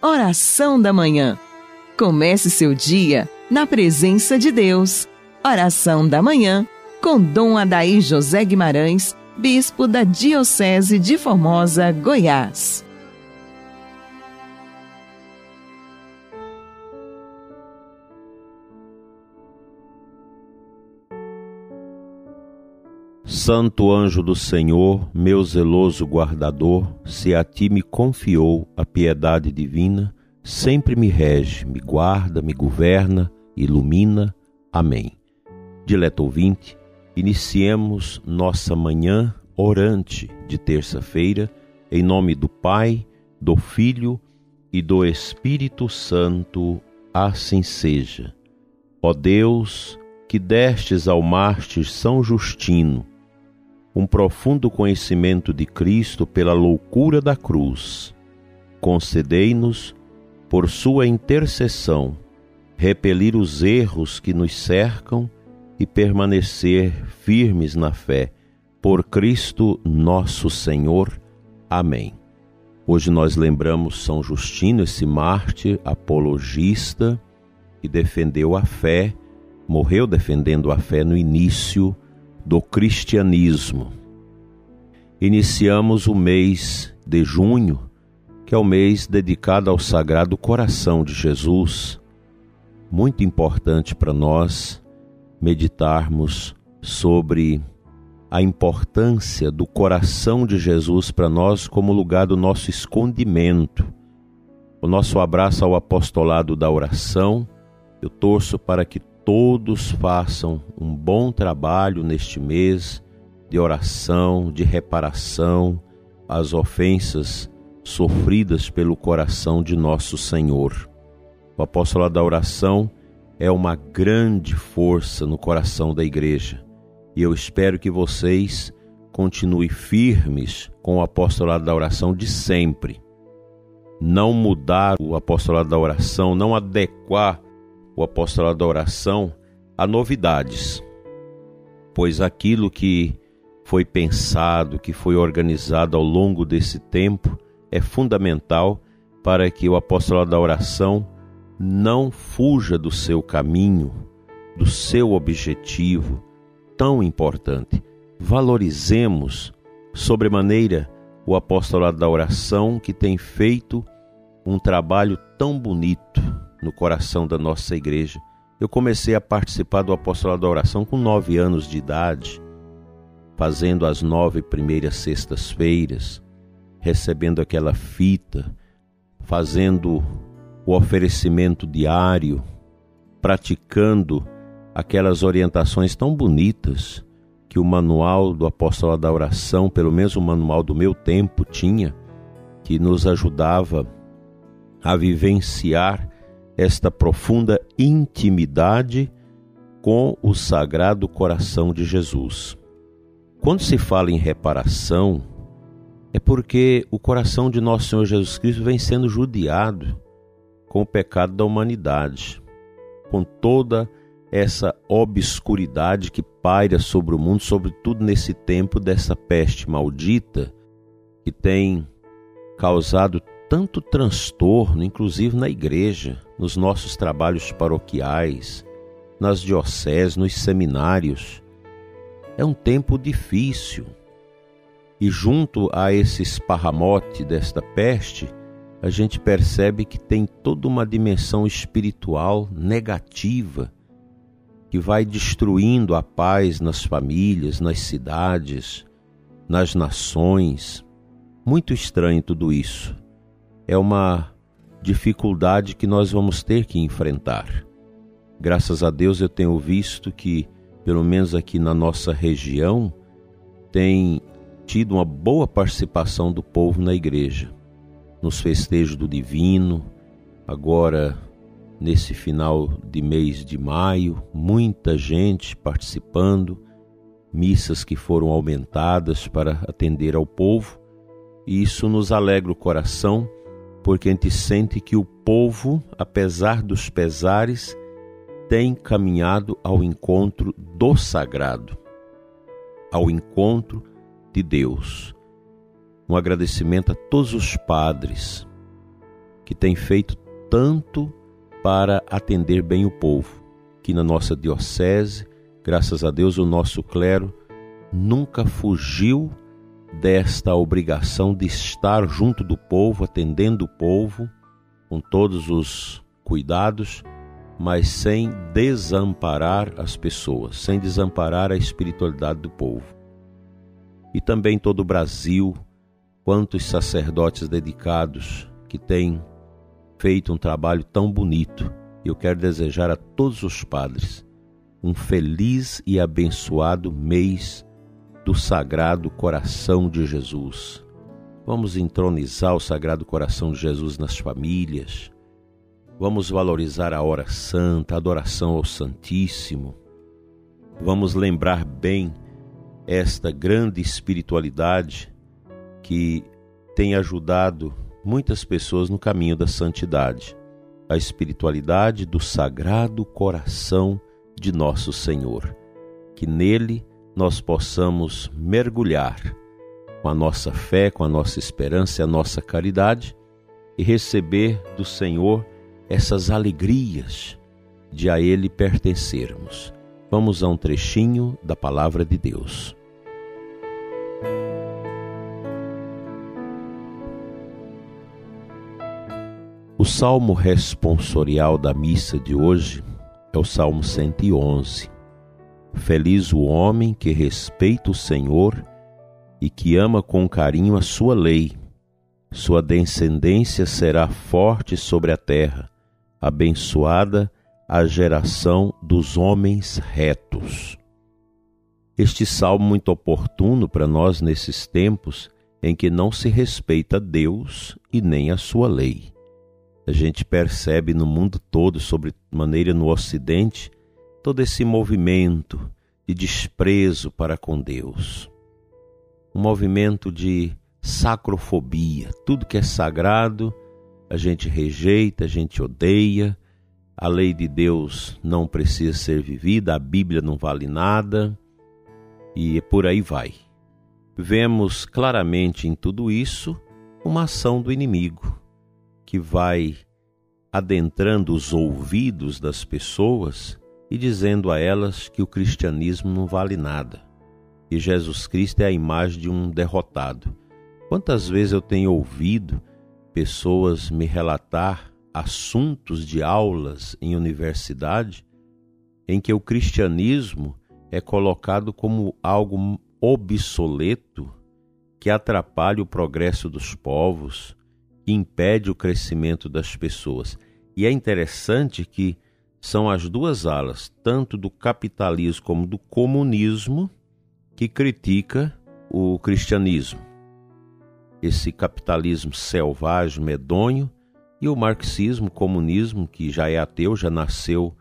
Oração da Manhã. Comece seu dia na presença de Deus. Oração da Manhã com Dom Adaí José Guimarães, Bispo da Diocese de Formosa, Goiás. Santo anjo do Senhor, meu zeloso guardador, se a ti me confiou a piedade divina, sempre me rege, me guarda, me governa, ilumina. Amém. Dileto ouvinte, iniciemos nossa manhã orante de terça-feira, em nome do Pai, do Filho e do Espírito Santo. Assim seja. Ó Deus, que destes ao mártir São Justino, um profundo conhecimento de Cristo pela loucura da cruz. Concedei-nos, por sua intercessão, repelir os erros que nos cercam e permanecer firmes na fé. Por Cristo nosso Senhor. Amém. Hoje nós lembramos São Justino, esse mártir apologista que defendeu a fé, morreu defendendo a fé no início do cristianismo. Iniciamos o mês de junho, que é o mês dedicado ao Sagrado Coração de Jesus. Muito importante para nós meditarmos sobre a importância do coração de Jesus para nós como lugar do nosso escondimento. O nosso abraço ao apostolado da oração, eu torço para que todos façam um bom trabalho neste mês de oração, de reparação às ofensas sofridas pelo coração de nosso Senhor. O apóstolo da oração é uma grande força no coração da igreja e eu espero que vocês continuem firmes com o apostolado da oração de sempre. Não mudar o apostolado da oração, não adequar o apostolado da oração a novidades, pois aquilo que foi pensado, que foi organizado ao longo desse tempo é fundamental para que o apostolado da oração não fuja do seu caminho, do seu objetivo tão importante. Valorizemos sobremaneira o apostolado da oração que tem feito um trabalho tão bonito no coração da nossa igreja. Eu comecei a participar do apostolado da oração com nove anos de idade, fazendo as nove primeiras sextas-feiras, recebendo aquela fita, fazendo o oferecimento diário, praticando aquelas orientações tão bonitas que o manual do apostolado da oração, pelo menos o manual do meu tempo, tinha, que nos ajudava a vivenciar esta profunda intimidade com o Sagrado Coração de Jesus. Quando se fala em reparação, é porque o coração de nosso Senhor Jesus Cristo vem sendo judiado com o pecado da humanidade, com toda essa obscuridade que paira sobre o mundo, sobretudo nesse tempo dessa peste maldita que tem causado tanto transtorno, inclusive na igreja, nos nossos trabalhos paroquiais, nas dioceses, nos seminários. É um tempo difícil. E junto a esse esparramote desta peste, a gente percebe que tem toda uma dimensão espiritual negativa que vai destruindo a paz nas famílias, nas cidades, nas nações. Muito estranho tudo isso é uma dificuldade que nós vamos ter que enfrentar. Graças a Deus eu tenho visto que, pelo menos aqui na nossa região, tem tido uma boa participação do povo na igreja, nos festejos do divino, agora nesse final de mês de maio, muita gente participando, missas que foram aumentadas para atender ao povo, e isso nos alegra o coração porque a gente sente que o povo, apesar dos pesares, tem caminhado ao encontro do sagrado, ao encontro de Deus. Um agradecimento a todos os padres que tem feito tanto para atender bem o povo. Que na nossa diocese, graças a Deus, o nosso clero nunca fugiu desta obrigação de estar junto do povo, atendendo o povo, com todos os cuidados, mas sem desamparar as pessoas, sem desamparar a espiritualidade do povo. E também todo o Brasil, quantos sacerdotes dedicados que têm feito um trabalho tão bonito. Eu quero desejar a todos os padres um feliz e abençoado mês do Sagrado Coração de Jesus. Vamos entronizar o Sagrado Coração de Jesus nas famílias. Vamos valorizar a hora santa, a adoração ao Santíssimo. Vamos lembrar bem esta grande espiritualidade que tem ajudado muitas pessoas no caminho da santidade, a espiritualidade do Sagrado Coração de Nosso Senhor. Que nele nós possamos mergulhar com a nossa fé, com a nossa esperança e a nossa caridade e receber do Senhor essas alegrias de a Ele pertencermos. Vamos a um trechinho da palavra de Deus. O salmo responsorial da missa de hoje é o Salmo 111. Feliz o homem que respeita o Senhor e que ama com carinho a sua lei. Sua descendência será forte sobre a terra, abençoada a geração dos homens retos. Este salmo muito oportuno para nós nesses tempos em que não se respeita Deus e nem a sua lei. A gente percebe no mundo todo, sobre maneira no Ocidente, todo esse movimento de desprezo para com Deus. Um movimento de sacrofobia. Tudo que é sagrado, a gente rejeita, a gente odeia. A lei de Deus não precisa ser vivida, a Bíblia não vale nada. E por aí vai. Vemos claramente em tudo isso uma ação do inimigo que vai adentrando os ouvidos das pessoas e dizendo a elas que o cristianismo não vale nada, e Jesus Cristo é a imagem de um derrotado. Quantas vezes eu tenho ouvido pessoas me relatar assuntos de aulas em universidade em que o cristianismo é colocado como algo obsoleto que atrapalha o progresso dos povos, que impede o crescimento das pessoas. E é interessante que são as duas alas, tanto do capitalismo como do comunismo, que critica o cristianismo. Esse capitalismo selvagem, medonho, e o marxismo, comunismo, que já é ateu, já nasceu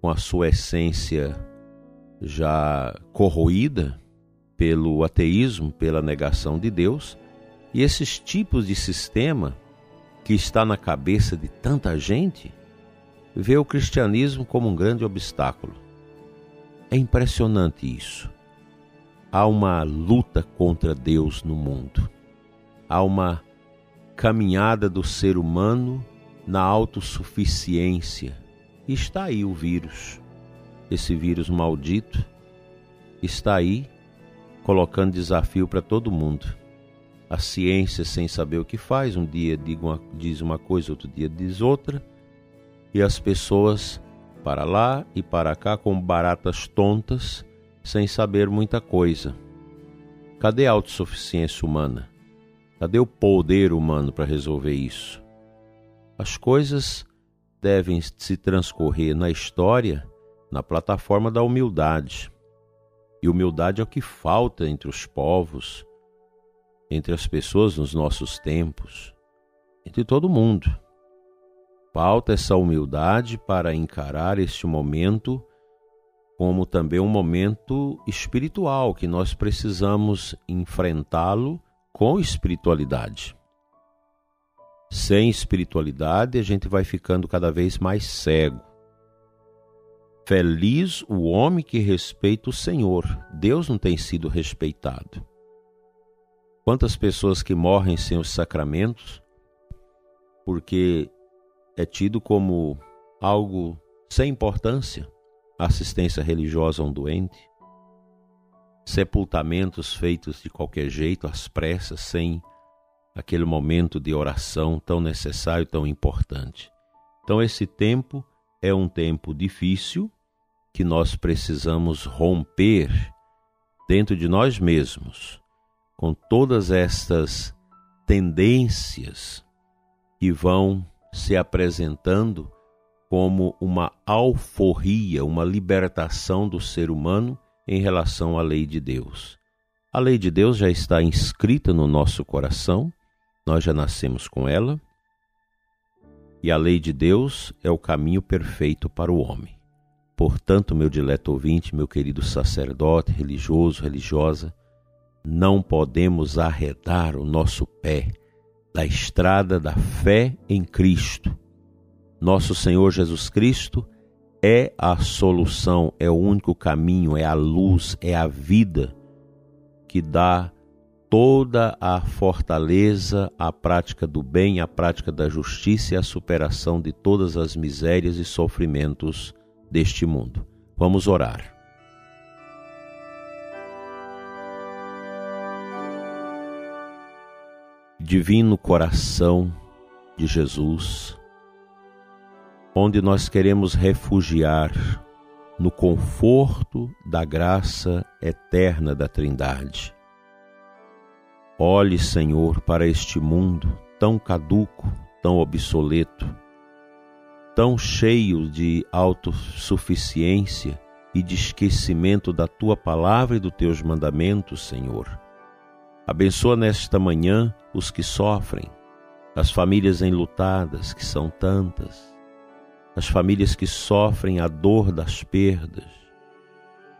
com a sua essência já corroída pelo ateísmo, pela negação de Deus, e esses tipos de sistema que está na cabeça de tanta gente, vê o cristianismo como um grande obstáculo. É impressionante isso. Há uma luta contra Deus no mundo. Há uma caminhada do ser humano na autossuficiência. E está aí o vírus. Esse vírus maldito está aí colocando desafio para todo mundo a ciência sem saber o que faz, um dia diz uma coisa, outro dia diz outra, e as pessoas para lá e para cá com baratas tontas, sem saber muita coisa. Cadê a autossuficiência humana? Cadê o poder humano para resolver isso? As coisas devem se transcorrer na história na plataforma da humildade. E humildade é o que falta entre os povos, entre as pessoas nos nossos tempos, entre todo mundo. Falta essa humildade para encarar este momento como também um momento espiritual que nós precisamos enfrentá-lo com espiritualidade. Sem espiritualidade, a gente vai ficando cada vez mais cego. Feliz o homem que respeita o Senhor. Deus não tem sido respeitado. Quantas pessoas que morrem sem os sacramentos porque é tido como algo sem importância assistência religiosa a um doente, sepultamentos feitos de qualquer jeito, às pressas, sem aquele momento de oração tão necessário, tão importante. Então, esse tempo é um tempo difícil que nós precisamos romper dentro de nós mesmos com todas estas tendências que vão se apresentando como uma alforria, uma libertação do ser humano em relação à lei de Deus. A lei de Deus já está inscrita no nosso coração, nós já nascemos com ela, e a lei de Deus é o caminho perfeito para o homem. Portanto, meu dileto ouvinte, meu querido sacerdote, religioso, religiosa, não podemos arredar o nosso pé da estrada da fé em Cristo. Nosso Senhor Jesus Cristo é a solução, é o único caminho, é a luz, é a vida que dá toda a fortaleza à prática do bem, à prática da justiça e à superação de todas as misérias e sofrimentos deste mundo. Vamos orar. Divino coração de Jesus, onde nós queremos refugiar no conforto da graça eterna da Trindade Olhe, Senhor, para este mundo tão caduco, tão obsoleto, tão cheio de autossuficiência e de esquecimento da tua palavra e dos teus mandamentos, Senhor. Abençoa nesta manhã os que sofrem, as famílias enlutadas, que são tantas, as famílias que sofrem a dor das perdas.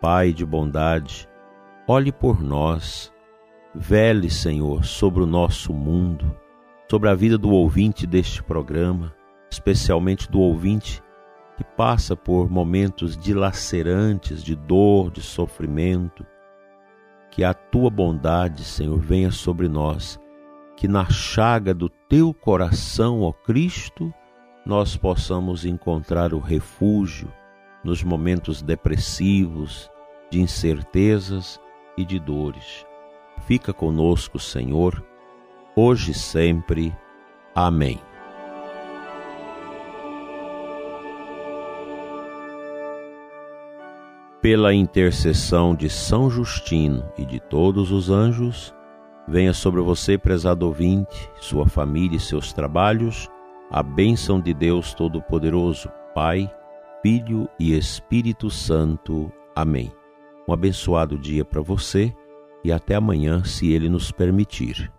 Pai de bondade, olhe por nós Vele, Senhor, sobre o nosso mundo, sobre a vida do ouvinte deste programa, especialmente do ouvinte que passa por momentos dilacerantes de dor, de sofrimento. Que a tua bondade, Senhor, venha sobre nós, que na chaga do teu coração, ó Cristo, nós possamos encontrar o refúgio nos momentos depressivos, de incertezas e de dores. Fica conosco, Senhor, hoje e sempre. Amém. Pela intercessão de São Justino e de todos os anjos, venha sobre você, prezado ouvinte, sua família e seus trabalhos, a bênção de Deus Todo-Poderoso, Pai, Filho e Espírito Santo. Amém. Um abençoado dia para você e até amanhã, se Ele nos permitir.